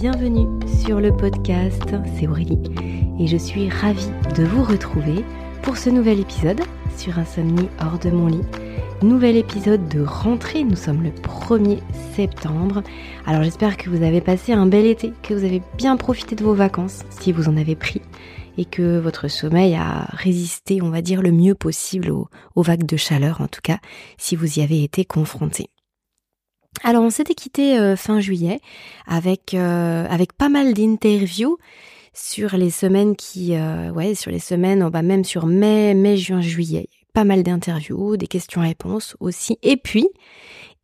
bienvenue sur le podcast, c'est Aurélie et je suis ravie de vous retrouver pour ce nouvel épisode sur Insomnie hors de mon lit. Nouvel épisode de rentrée, nous sommes le 1er septembre. Alors j'espère que vous avez passé un bel été, que vous avez bien profité de vos vacances si vous en avez pris et que votre sommeil a résisté, on va dire, le mieux possible aux, vagues de chaleur, en tout cas si vous y avez été confronté. Alors on s'était quitté euh, fin juillet avec euh, avec pas mal d'interviews sur les semaines qui euh, ouais sur les semaines on va même sur mai mai juin juillet. Pas mal d'interviews des questions-réponses aussi. Et puis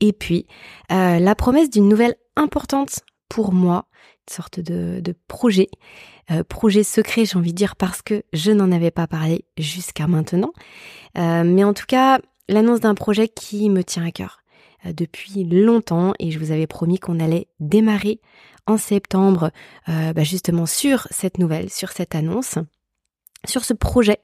et puis la promesse d'une nouvelle importante pour moi une sorte de, de projet projet secret j'ai envie de dire parce que je n'en avais pas parlé jusqu'à maintenant. Mais en tout cas l'annonce d'un projet qui me tient à cœur. euh, depuis longtemps et je vous avais promis qu'on allait démarrer en septembre euh, bah, justement sur cette nouvelle, sur cette annonce, sur ce projet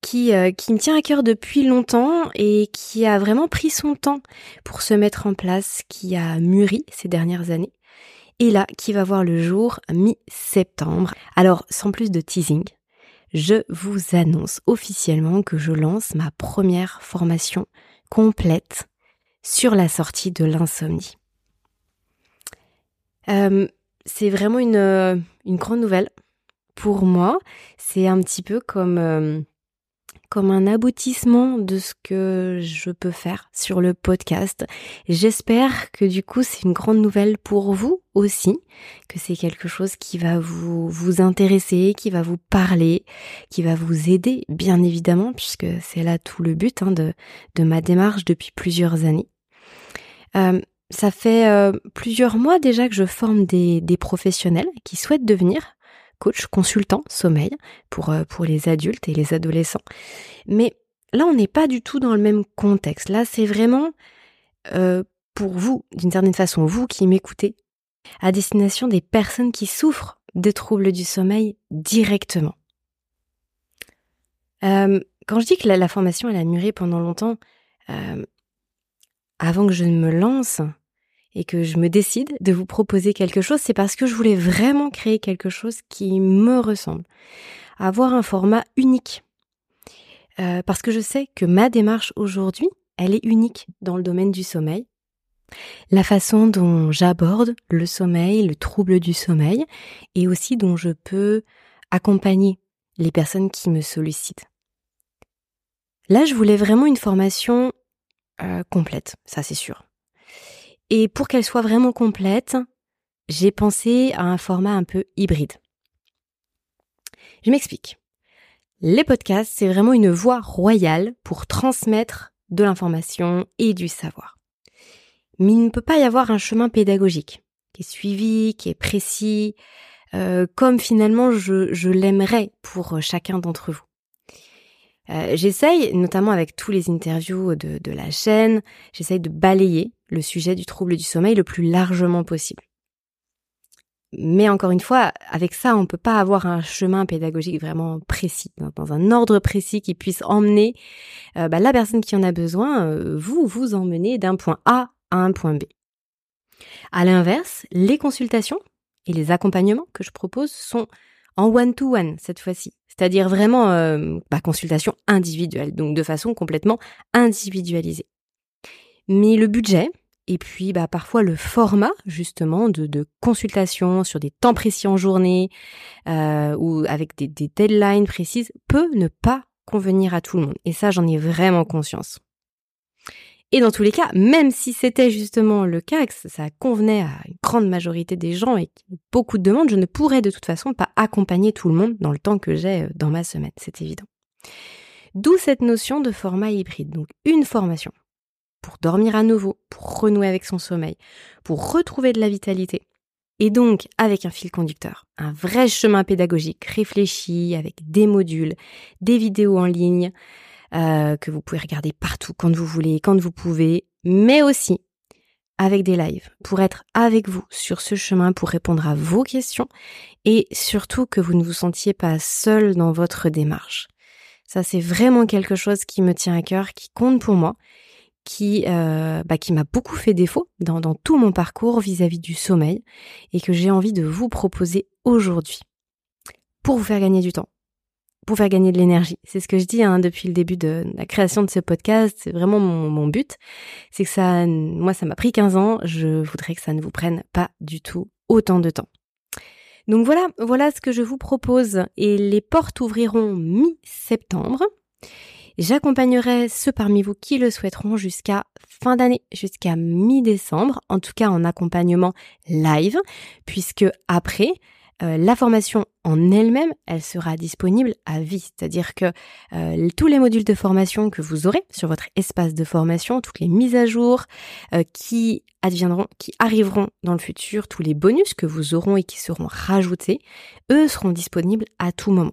qui, euh, qui me tient à cœur depuis longtemps et qui a vraiment pris son temps pour se mettre en place, qui a mûri ces dernières années et là qui va voir le jour mi-septembre. Alors sans plus de teasing, je vous annonce officiellement que je lance ma première formation complète sur la sortie de l'insomnie. Euh, c'est vraiment une, euh, une, grande nouvelle pour moi. C'est un petit peu comme, euh, comme un aboutissement de ce que je peux faire sur le podcast. J'espère que du coup c'est une grande nouvelle pour vous aussi, que c'est quelque chose qui va vous, vous intéresser, qui va vous parler, qui va vous aider bien évidemment, puisque c'est là tout le but hein, de, de ma démarche depuis plusieurs années. Euh, ça fait euh, plusieurs mois déjà que je forme des, professionnels qui souhaitent devenir coach, consultant, sommeil pour, euh, pour les adultes et les adolescents. Mais là, on n'est pas du tout dans le même contexte. Là, c'est vraiment pour vous, d'une certaine façon, vous qui m'écoutez, à destination des personnes qui souffrent de troubles du sommeil directement. quand je dis que la, formation, elle a mûri pendant longtemps, avant que je ne me lance et que je me décide de vous proposer quelque chose, c'est parce que je voulais vraiment créer quelque chose qui me ressemble. Avoir un format unique. Euh, parce que je sais que ma démarche aujourd'hui, elle est unique dans le domaine du sommeil. La façon dont j'aborde le sommeil, le trouble du sommeil, et aussi dont je peux accompagner les personnes qui me sollicitent. Là, je voulais vraiment une formation euh, complète, ça c'est sûr. Et pour qu'elle soit vraiment complète, j'ai pensé à un format un peu hybride. Je m'explique. Les podcasts, c'est vraiment une voie royale pour transmettre de l'information et du savoir. Mais il ne peut pas y avoir un chemin pédagogique qui est suivi, qui est précis, euh, comme finalement je, l'aimerais pour chacun d'entre vous. Euh, j'essaye, notamment avec tous les interviews de la chaîne, j'essaye de balayer le sujet du trouble du sommeil le plus largement possible. Mais encore une fois, avec ça, on ne peut pas avoir un chemin pédagogique vraiment précis, dans un ordre précis qui puisse emmener euh, bah, la personne qui en a besoin, euh, vous, vous emmener d'un point A à un point B. À l'inverse, les consultations et les accompagnements que je propose sont en one-to-one cette fois-ci. C'est-à-dire vraiment euh, bah, consultation individuelle, donc de façon complètement individualisée. Mais le budget, et puis bah, parfois le format justement de, de consultation sur des temps précis en journée euh, ou avec des, des deadlines précises peut ne pas convenir à tout le monde. Et ça, j'en ai vraiment conscience. Et dans tous les cas, même si c'était justement le cas, que ça convenait à une grande majorité des gens et beaucoup de demandes, je ne pourrais de toute façon pas accompagner tout le monde dans le temps que j'ai euh, dans ma semaine, c'est évident. D'où cette notion de format hybride. Donc une formation pour dormir à nouveau, pour renouer avec son sommeil, pour retrouver de la vitalité. Et donc avec un fil conducteur, un vrai chemin pédagogique réfléchi avec des modules, des vidéos en ligne, euh, que vous pouvez regarder partout quand vous voulez, quand vous pouvez, mais aussi avec des lives pour être avec vous sur ce chemin, pour répondre à vos questions et surtout que vous ne vous sentiez pas seul dans votre démarche. Ça, c'est vraiment quelque chose qui me tient à cœur, qui compte pour moi, qui, euh, bah, qui m'a beaucoup fait défaut dans, tout mon parcours vis-à-vis du sommeil et que j'ai envie de vous proposer aujourd'hui pour vous faire gagner du temps, pour faire gagner de l'énergie. C'est ce que je dis hein, depuis le début de la création de ce podcast. C'est vraiment mon, mon but. C'est que ça, moi, ça m'a pris 15 ans. Je voudrais que ça ne vous prenne pas du tout autant de temps. Donc voilà, voilà ce que je vous propose. Et les portes ouvriront mi-septembre. J'accompagnerai ceux parmi vous qui le souhaiteront jusqu'à fin d'année, jusqu'à mi-décembre, en tout cas en accompagnement live, puisque après, euh, la formation en elle-même, elle sera disponible à vie. C'est-à-dire que euh, tous les modules de formation que vous aurez sur votre espace de formation, toutes les mises à jour euh, qui adviendront, qui arriveront dans le futur, tous les bonus que vous auront et qui seront rajoutés, eux seront disponibles à tout moment.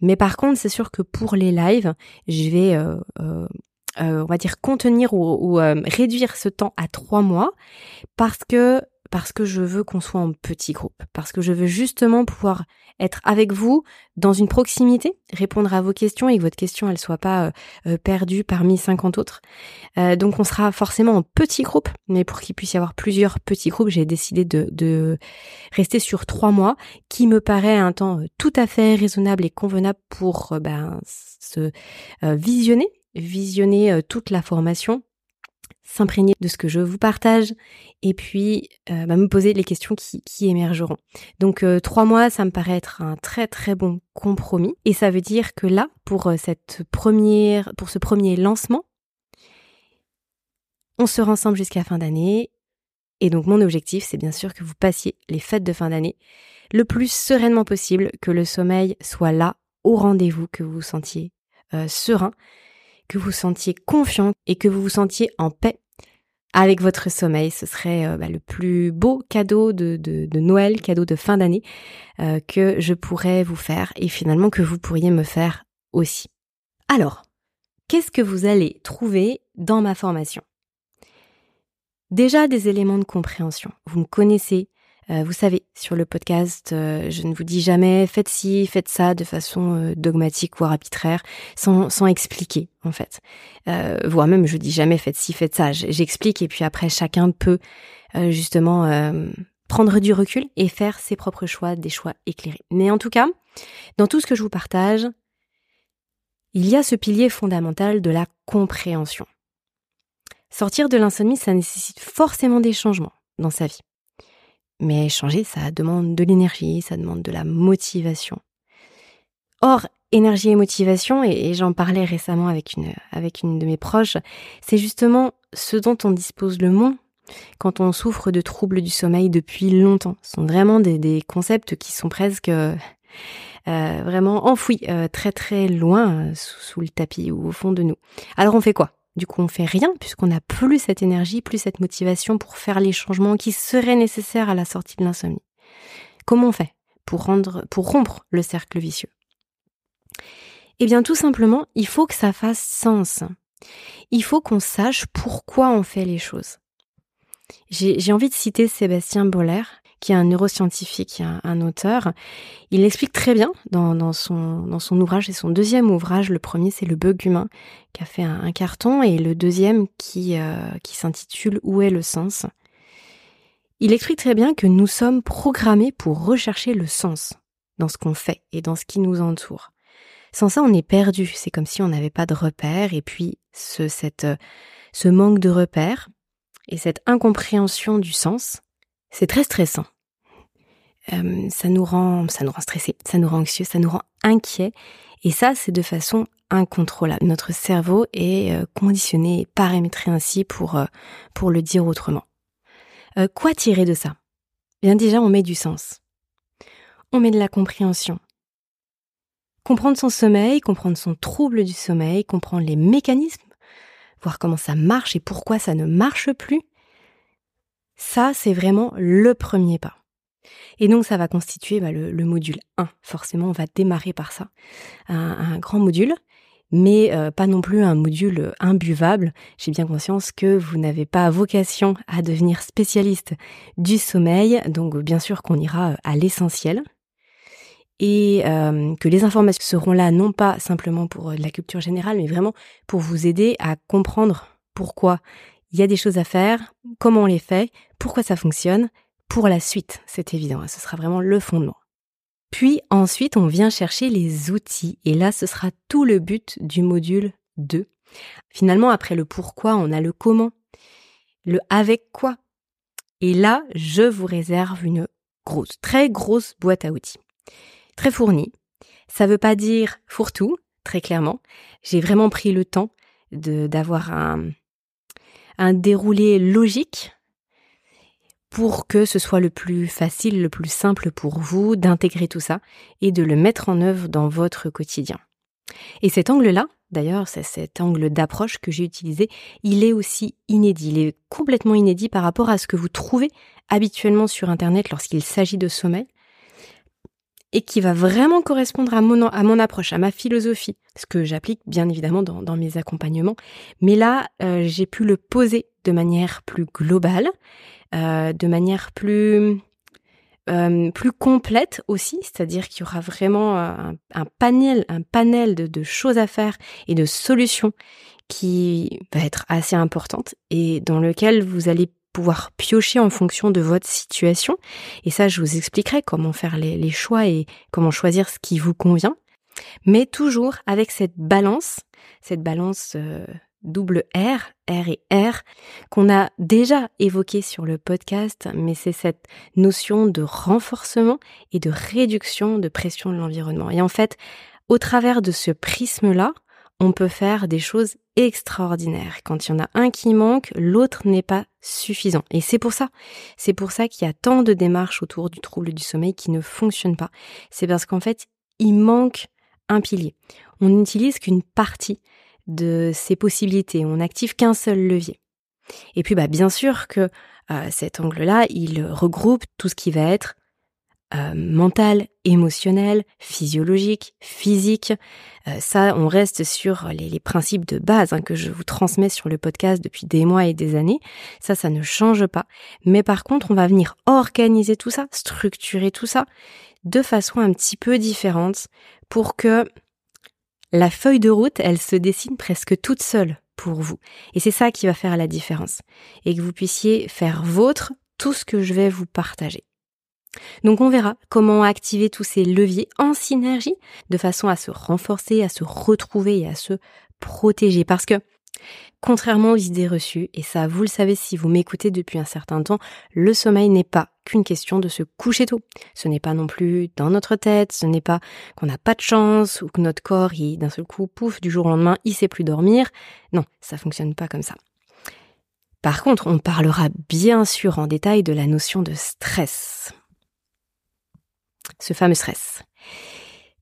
Mais par contre, c'est sûr que pour les lives, je vais, euh, euh, euh, on va dire, contenir ou, réduire ce temps à trois mois parce que parce que je veux qu'on soit en petit groupe, parce que je veux justement pouvoir être avec vous dans une proximité, répondre à vos questions et que votre question elle soit pas perdue parmi 50 autres. donc on sera forcément en petit groupe, mais pour qu'il puisse y avoir plusieurs petits groupes, j'ai décidé de, de, rester sur trois mois, qui me paraît un temps tout à fait raisonnable et convenable pour ben, se visionner, visionner toute la formation s'imprégner de ce que je vous partage et puis euh, bah, me poser les questions qui, émergeront. Donc euh, trois mois, ça me paraît être un très très bon compromis et ça veut dire que là, pour euh, cette première, pour ce premier lancement, on sera ensemble jusqu'à fin d'année et donc mon objectif, c'est bien sûr que vous passiez les fêtes de fin d'année le plus sereinement possible, que le sommeil soit là au rendez-vous, que vous vous sentiez serein que vous sentiez confiant et que vous vous sentiez en paix avec votre sommeil. Ce serait euh, bah, le plus beau cadeau de, Noël, cadeau de fin d'année euh, que je pourrais vous faire et finalement que vous pourriez me faire aussi. Alors, qu'est-ce que vous allez trouver dans ma formation? Déjà des éléments de compréhension. Vous me connaissez, euh, vous savez, sur le podcast, euh, je ne vous dis jamais faites ci, faites ça de façon euh, dogmatique voire arbitraire, sans, sans expliquer en fait. voire même je dis jamais faites ci, faites ça. J'explique et puis après chacun peut justement prendre du recul et faire ses propres choix, des choix éclairés. Mais en tout cas, dans tout ce que je vous partage, il y a ce pilier fondamental de la compréhension. Sortir de l'insomnie, ça nécessite forcément des changements dans sa vie. Mais changer, ça demande de l'énergie, ça demande de la motivation. Or, énergie et motivation, et, j'en parlais récemment avec une, avec une de mes proches, c'est justement ce dont on dispose le moins quand on souffre de troubles du sommeil depuis longtemps. Ce sont vraiment des, concepts qui sont presque euh, vraiment enfouis euh, très très loin euh, sous le tapis ou au fond de nous. Alors on fait quoi? Du coup, on fait rien puisqu'on n'a plus cette énergie, plus cette motivation pour faire les changements qui seraient nécessaires à la sortie de l'insomnie. Comment on fait pour pour rompre le cercle vicieux? Eh bien, tout simplement, il faut que ça fasse sens. Il faut qu'on sache pourquoi on fait les choses. J'ai envie de citer Sébastien Boller, qui est un neuroscientifique, un, auteur. Il explique très bien dans, son, ouvrage, c'est son deuxième ouvrage. Le premier, c'est Le bug humain, qui a fait un, carton, et le deuxième qui, euh, qui s'intitule Où est le sens? Il explique très bien que nous sommes programmés pour rechercher le sens dans ce qu'on fait et dans ce qui nous entoure. Sans ça, on est perdu. C'est comme si on n'avait pas de repères, et puis ce, cette, ce manque de repères et cette incompréhension du sens, c'est très stressant. Euh, ça nous rend, ça nous rend stressés, ça nous rend anxieux, ça nous rend inquiets. Et ça, c'est de façon incontrôlable. Notre cerveau est euh, conditionné, paramétré ainsi pour euh, pour le dire autrement. quoi tirer de ça? Bien déjà, on met du sens. On met de la compréhension. Comprendre son sommeil, comprendre son trouble du sommeil, comprendre les mécanismes, voir comment ça marche et pourquoi ça ne marche plus, ça, c'est vraiment le premier pas. Et donc, ça va constituer bah, le, module 1. Forcément, on va démarrer par ça. Un, grand module, mais euh, pas non plus un module imbuvable. J'ai bien conscience que vous n'avez pas vocation à devenir spécialiste du sommeil, donc bien sûr qu'on ira à l'essentiel. Et euh, que les informations seront là non pas simplement pour la culture générale, mais vraiment pour vous aider à comprendre pourquoi il y a des choses à faire, comment on les fait, pourquoi ça fonctionne, pour la suite, c'est évident, ce sera vraiment le fondement. Puis ensuite, on vient chercher les outils, et là, ce sera tout le but du module 2. Finalement, après le pourquoi, on a le comment, le avec quoi. Et là, je vous réserve une grosse, très grosse boîte à outils. Très fournie. Ça veut pas dire fourre-tout, très clairement. J'ai vraiment pris le temps d'avoir un, un déroulé logique pour que ce soit le plus facile, le plus simple pour vous d'intégrer tout ça et de le mettre en œuvre dans votre quotidien. Et cet angle-là, d'ailleurs, c'est cet angle d'approche que j'ai utilisé, il est aussi inédit, il est complètement inédit par rapport à ce que vous trouvez habituellement sur Internet lorsqu'il s'agit de sommeil et qui va vraiment correspondre à mon, à mon approche, à ma philosophie, ce que j'applique bien évidemment dans, mes accompagnements. Mais là, euh, j'ai pu le poser de manière plus globale, euh, de manière plus euh, plus complète aussi, c'est-à-dire qu'il y aura vraiment un, panel, un panel de, de, choses à faire et de solutions qui va être assez importante et dans lequel vous allez pouvoir piocher en fonction de votre situation. Et ça, je vous expliquerai comment faire les, choix et comment choisir ce qui vous convient. Mais toujours avec cette balance, cette balance euh, double R, R et R, qu'on a déjà évoqué sur le podcast, mais c'est cette notion de renforcement et de réduction de pression de l'environnement. Et en fait, au travers de ce prisme-là, on peut faire des choses extraordinaires. Quand il y en a un qui manque, l'autre n'est pas suffisant. Et c'est pour ça, c'est pour ça qu'il y a tant de démarches autour du trouble du sommeil qui ne fonctionnent pas. C'est parce qu'en fait, il manque un pilier. On n'utilise qu'une partie de ces possibilités. On n'active qu'un seul levier. Et puis, bah, bien sûr que euh, cet angle-là, il regroupe tout ce qui va être euh, mental, émotionnel, physiologique, physique. Euh, ça, on reste sur les, principes de base hein, que je vous transmets sur le podcast depuis des mois et des années. Ça, ça ne change pas. Mais par contre, on va venir organiser tout ça, structurer tout ça de façon un petit peu différente pour que la feuille de route, elle se dessine presque toute seule pour vous. Et c'est ça qui va faire la différence. Et que vous puissiez faire vôtre tout ce que je vais vous partager. Donc on verra comment activer tous ces leviers en synergie de façon à se renforcer, à se retrouver et à se protéger. Parce que Contrairement aux idées reçues, et ça vous le savez si vous m'écoutez depuis un certain temps, le sommeil n'est pas qu'une question de se coucher tôt. Ce n'est pas non plus dans notre tête, ce n'est pas qu'on n'a pas de chance ou que notre corps, d'un seul coup, pouf, du jour au lendemain, il sait plus dormir. Non, ça fonctionne pas comme ça. Par contre, on parlera bien sûr en détail de la notion de stress ce fameux stress.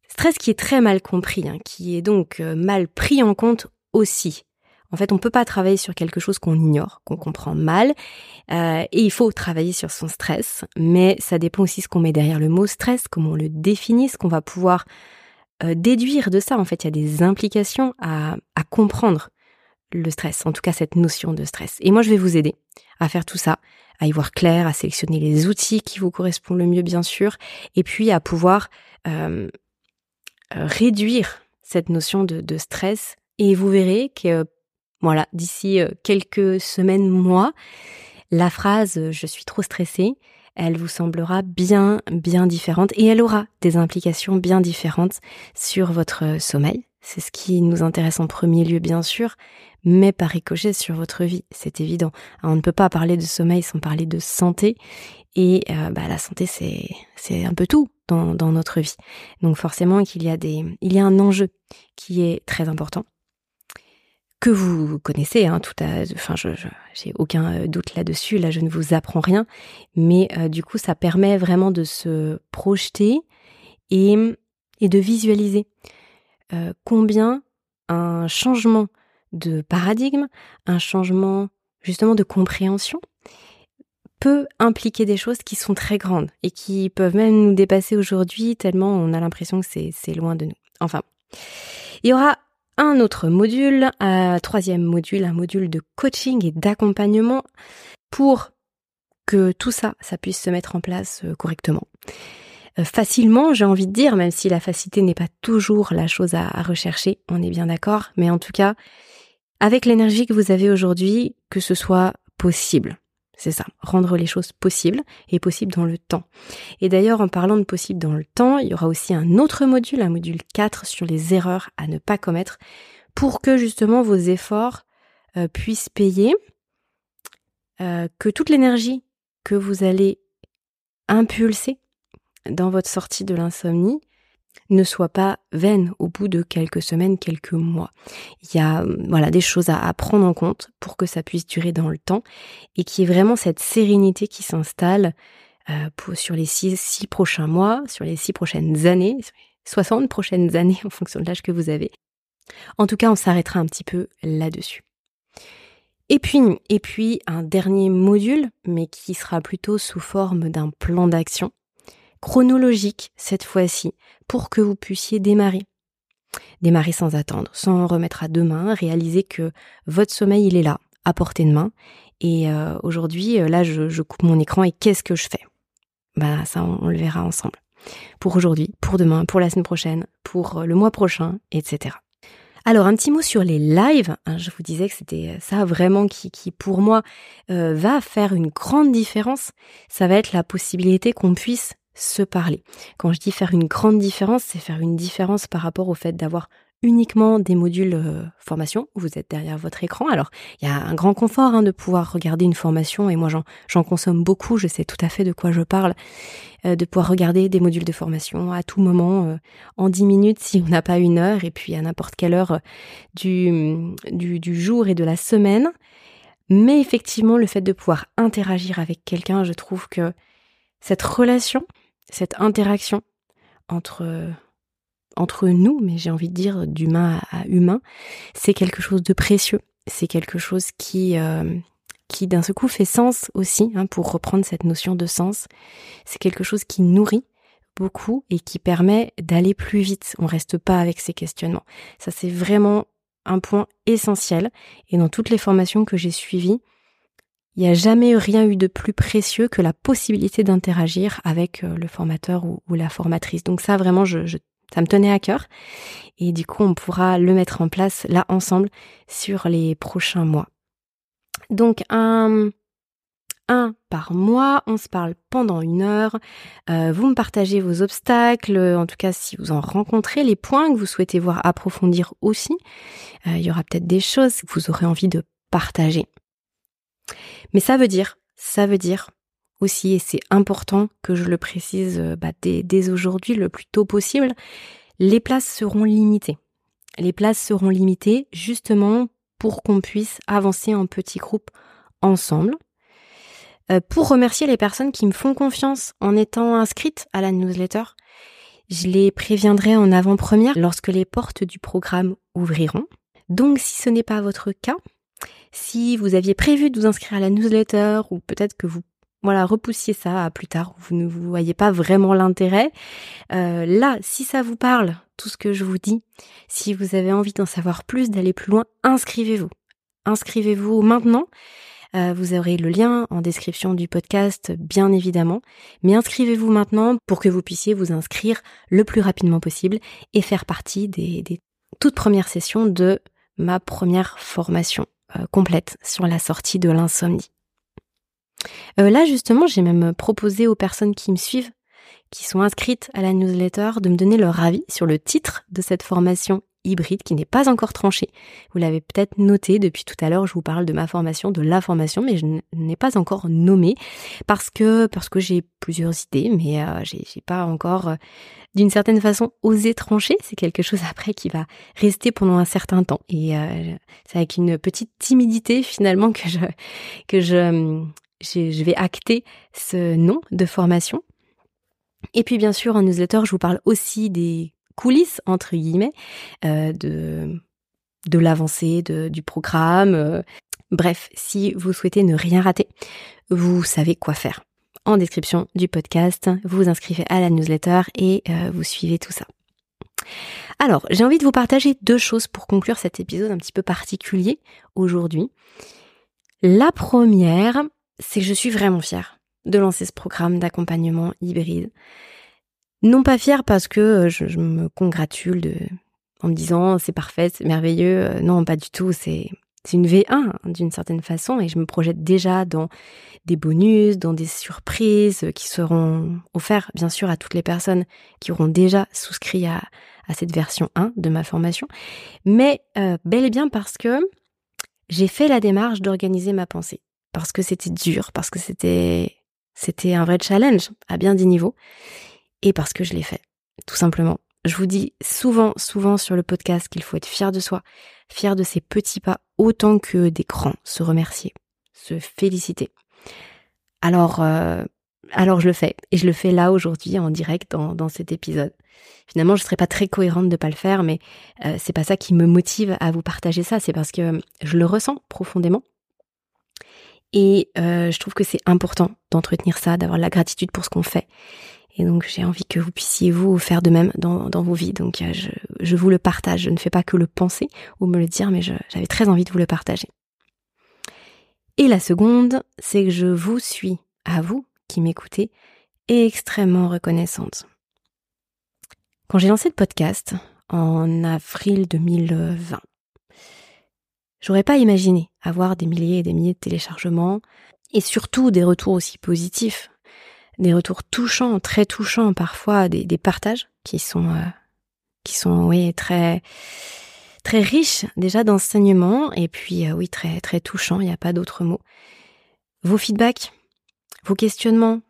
Stress qui est très mal compris, hein, qui est donc euh, mal pris en compte aussi. En fait, on ne peut pas travailler sur quelque chose qu'on ignore, qu'on comprend mal, euh, et il faut travailler sur son stress, mais ça dépend aussi ce qu'on met derrière le mot stress, comment on le définit, ce qu'on va pouvoir euh, déduire de ça. En fait, il y a des implications à, à comprendre le stress, en tout cas cette notion de stress. Et moi, je vais vous aider à faire tout ça, à y voir clair, à sélectionner les outils qui vous correspondent le mieux, bien sûr, et puis à pouvoir euh, euh, réduire cette notion de, stress. Et vous verrez que, voilà, d'ici euh, quelques semaines, mois, la phrase je suis trop stressée, elle vous semblera bien, bien différente et elle aura des implications bien différentes sur votre sommeil. C'est ce qui nous intéresse en premier lieu, bien sûr, mais par ricochet sur votre vie, c'est évident. on ne peut pas parler de sommeil sans parler de santé, et euh, bah, la santé, c'est un peu tout dans, dans notre vie. Donc forcément qu'il y a des, il y a un enjeu qui est très important que vous connaissez, hein, tout à, enfin, je, j'ai aucun euh, doute là-dessus. Là, je ne vous apprends rien, mais euh, du coup, ça permet vraiment de se projeter et et de visualiser combien un changement de paradigme, un changement justement de compréhension peut impliquer des choses qui sont très grandes et qui peuvent même nous dépasser aujourd'hui tellement on a l'impression que c'est loin de nous. Enfin, il y aura un autre module, un troisième module, un module de coaching et d'accompagnement pour que tout ça, ça puisse se mettre en place euh, correctement. Euh, facilement, j'ai envie de dire, même si la facilité n'est pas toujours la chose à rechercher, on est bien d'accord, mais en tout cas, avec l'énergie que vous avez aujourd'hui, que ce soit possible. C'est ça, rendre les choses possibles et possibles dans le temps. Et d'ailleurs, en parlant de possible dans le temps, il y aura aussi un autre module, un module 4 sur les erreurs à ne pas commettre pour que justement vos efforts euh, puissent payer, euh, que toute l'énergie que vous allez impulser dans votre sortie de l'insomnie ne soit pas vaine au bout de quelques semaines, quelques mois. Il y a voilà des choses à, prendre en compte pour que ça puisse durer dans le temps et qu'il y ait vraiment cette sérénité qui s'installe euh, sur les six, prochains mois, sur les six prochaines années, 60 prochaines années en fonction de l'âge que vous avez. En tout cas, on s'arrêtera un petit peu là-dessus. Et puis un dernier module, mais qui sera plutôt sous forme d'un plan d'action chronologique cette fois-ci pour que vous puissiez démarrer. Démarrer sans attendre, sans remettre à demain, réaliser que votre sommeil il est là, à portée de main. Et euh, aujourd'hui, euh, là, je, coupe mon écran et qu'est-ce que je fais? Bah ça, on, le verra ensemble. Pour aujourd'hui, pour demain, pour la semaine prochaine, pour euh, le mois prochain, etc. Alors un petit mot sur les lives. Hein, je vous disais que c'était ça vraiment qui, qui pour moi va faire une grande différence. Ça va être la possibilité qu'on puisse se parler. Quand je dis faire une grande différence, c'est faire une différence par rapport au fait d'avoir uniquement des modules euh, formation vous êtes derrière votre écran. Alors, il y a un grand confort hein, de pouvoir regarder une formation et moi j'en consomme beaucoup, je sais tout à fait de quoi je parle, euh, de pouvoir regarder des modules de formation à tout moment, euh, en 10 minutes si on n'a pas une heure et puis à n'importe quelle heure du, du jour et de la semaine. Mais effectivement, le fait de pouvoir interagir avec quelqu'un, je trouve que cette relation, cette interaction entre nous, mais j'ai envie de dire d'humain à humain, c'est quelque chose de précieux. C'est quelque chose qui euh, d'un seul coup fait sens aussi, hein, pour reprendre cette notion de sens. C'est quelque chose qui nourrit beaucoup et qui permet d'aller plus vite. On reste pas avec ces questionnements. Ça c'est vraiment un point essentiel. Et dans toutes les formations que j'ai suivies, il n'y a jamais rien eu de plus précieux que la possibilité d'interagir avec euh, le formateur ou, la formatrice. Donc ça, vraiment, je, ça me tenait à cœur. Et du coup, on pourra le mettre en place là ensemble sur les prochains mois. Donc un, un par mois, on se parle pendant une heure. Euh, vous me partagez vos obstacles, en tout cas si vous en rencontrez, les points que vous souhaitez voir approfondir aussi. Euh, il y aura peut-être des choses que vous aurez envie de partager. Mais ça veut dire, ça veut dire aussi, et c'est important que je le précise euh, bah, dès, aujourd'hui le plus tôt possible, les places seront limitées. Les places seront limitées justement pour qu'on puisse avancer en petits groupes ensemble. Euh, pour remercier les personnes qui me font confiance en étant inscrites à la newsletter, je les préviendrai en avant-première lorsque les portes du programme ouvriront. Donc si ce n'est pas votre cas, si vous aviez prévu de vous inscrire à la newsletter ou peut-être que vous voilà, repoussiez ça à plus tard, vous ne vous voyez pas vraiment l'intérêt. Euh, là, si ça vous parle, tout ce que je vous dis, si vous avez envie d'en savoir plus, d'aller plus loin, inscrivez-vous. Inscrivez-vous maintenant. Euh, vous aurez le lien en description du podcast, bien évidemment. Mais inscrivez-vous maintenant pour que vous puissiez vous inscrire le plus rapidement possible et faire partie des toutes premières sessions de ma première formation. Euh, complète sur la sortie de l'insomnie. Euh, là, justement, j'ai même proposé aux personnes qui me suivent, qui sont inscrites à la newsletter, de me donner leur avis sur le titre de cette formation hybride qui n'est pas encore tranché. Vous l'avez peut-être noté depuis tout à l'heure, je vous parle de ma formation, de la formation, mais je n'ai pas encore nommé parce que parce que j'ai plusieurs idées, mais euh, j'ai pas encore euh, d'une certaine façon osé trancher. C'est quelque chose après qui va rester pendant un certain temps et euh, c'est avec une petite timidité finalement que que je je vais acter ce nom de formation. Et puis bien sûr en newsletter, je vous parle aussi des coulisses entre guillemets euh, de l'avancée du programme. Euh. Bref, si vous souhaitez ne rien rater, vous savez quoi faire. En description du podcast, vous vous inscrivez à la newsletter et euh, vous suivez tout ça. Alors, j'ai envie de vous partager deux choses pour conclure cet épisode un petit peu particulier aujourd'hui. La première, c'est que je suis vraiment fière de lancer ce programme d'accompagnement hybride. Non pas fière parce que euh, je, me congratule de, en me disant c'est parfait, c'est merveilleux. Euh, non, pas du tout. C'est une V1 hein, d'une certaine façon et je me projette déjà dans des bonus, dans des surprises qui seront offerts bien sûr à toutes les personnes qui auront déjà souscrit à, cette version 1 de ma formation, mais euh, bel et bien parce que j'ai fait la démarche d'organiser ma pensée, parce que c'était dur, parce que c'était c'était un vrai challenge à bien des niveaux et parce que je l'ai fait, tout simplement. Je vous dis souvent, souvent sur le podcast qu'il faut être fier de soi, fier de ses petits pas autant que des grands, se remercier, se féliciter. Alors, euh, alors je le fais et je le fais là aujourd'hui en direct dans, dans cet épisode. Finalement, je serais pas très cohérente de pas le faire, mais euh, c'est pas ça qui me motive à vous partager ça. C'est parce que je le ressens profondément et euh, je trouve que c'est important d'entretenir ça, d'avoir la gratitude pour ce qu'on fait et donc j'ai envie que vous puissiez vous faire de même dans, vos vies. Donc euh, je, je, vous le partage. Je ne fais pas que le penser ou me le dire, mais j'avais très envie de vous le partager. Et la seconde, c'est que je vous suis, à vous qui m'écoutez, extrêmement reconnaissante. Quand j'ai lancé le podcast en avril 2020, j'aurais pas imaginé avoir des milliers et des milliers de téléchargements et surtout des retours aussi positifs des retours touchants, très touchants parfois, des, partages qui sont euh, qui sont oui très très riches déjà d'enseignements et puis euh, oui très très touchants, il n'y a pas d'autre mot. Vos feedbacks, vos questionnements,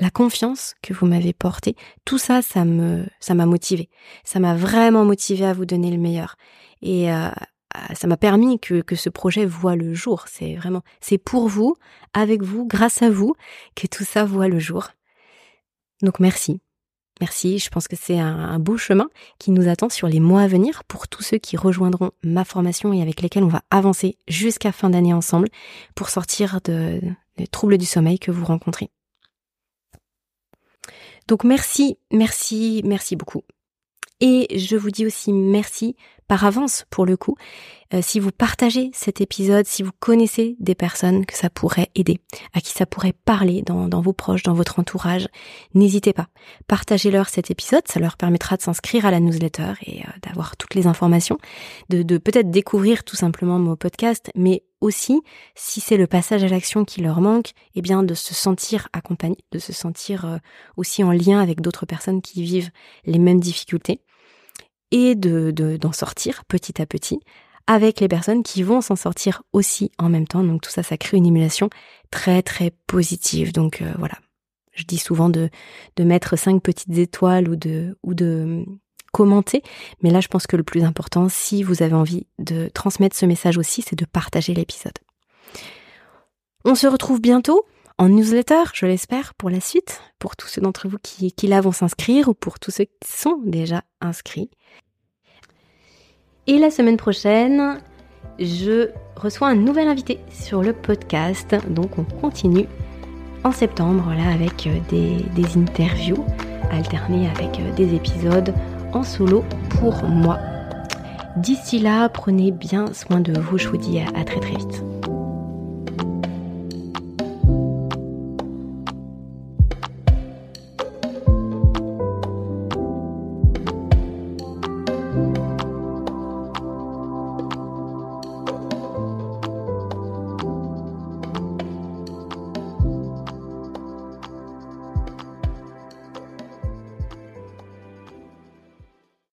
la confiance que vous m'avez portée, tout ça, ça ça m'a motivé. Ça m'a vraiment motivé à vous donner le meilleur et euh, ça m'a permis que, ce projet voit le jour. C'est vraiment, c'est pour vous, avec vous, grâce à vous, que tout ça voit le jour. Donc merci. Merci, je pense que c'est un, beau chemin qui nous attend sur les mois à venir pour tous ceux qui rejoindront ma formation et avec lesquels on va avancer jusqu'à fin d'année ensemble pour sortir de, des troubles du sommeil que vous rencontrez. Donc merci, merci, merci beaucoup. Et je vous dis aussi merci par avance pour le coup. Euh, si vous partagez cet épisode, si vous connaissez des personnes que ça pourrait aider, à qui ça pourrait parler dans, vos proches, dans votre entourage, n'hésitez pas. Partagez-leur cet épisode, ça leur permettra de s'inscrire à la newsletter et euh, d'avoir toutes les informations, de, de peut-être découvrir tout simplement mon podcast, mais aussi, si c'est le passage à l'action qui leur manque, eh bien de se sentir accompagné, de se sentir euh, aussi en lien avec d'autres personnes qui vivent les mêmes difficultés et de d'en sortir petit à petit avec les personnes qui vont s'en sortir aussi en même temps. Donc tout ça, ça crée une émulation très très positive. Donc euh, voilà, je dis souvent de, de mettre cinq petites étoiles ou de, ou de commenter. Mais là, je pense que le plus important, si vous avez envie de transmettre ce message aussi, c'est de partager l'épisode. On se retrouve bientôt en newsletter, je l'espère, pour la suite, pour tous ceux d'entre vous qui, là vont s'inscrire ou pour tous ceux qui sont déjà inscrits. Et la semaine prochaine, je reçois un nouvel invité sur le podcast. Donc on continue en septembre là avec euh, des, interviews alternées avec euh, des épisodes en solo pour moi. D'ici là, prenez bien soin de vous. Je vous dis à très très vite.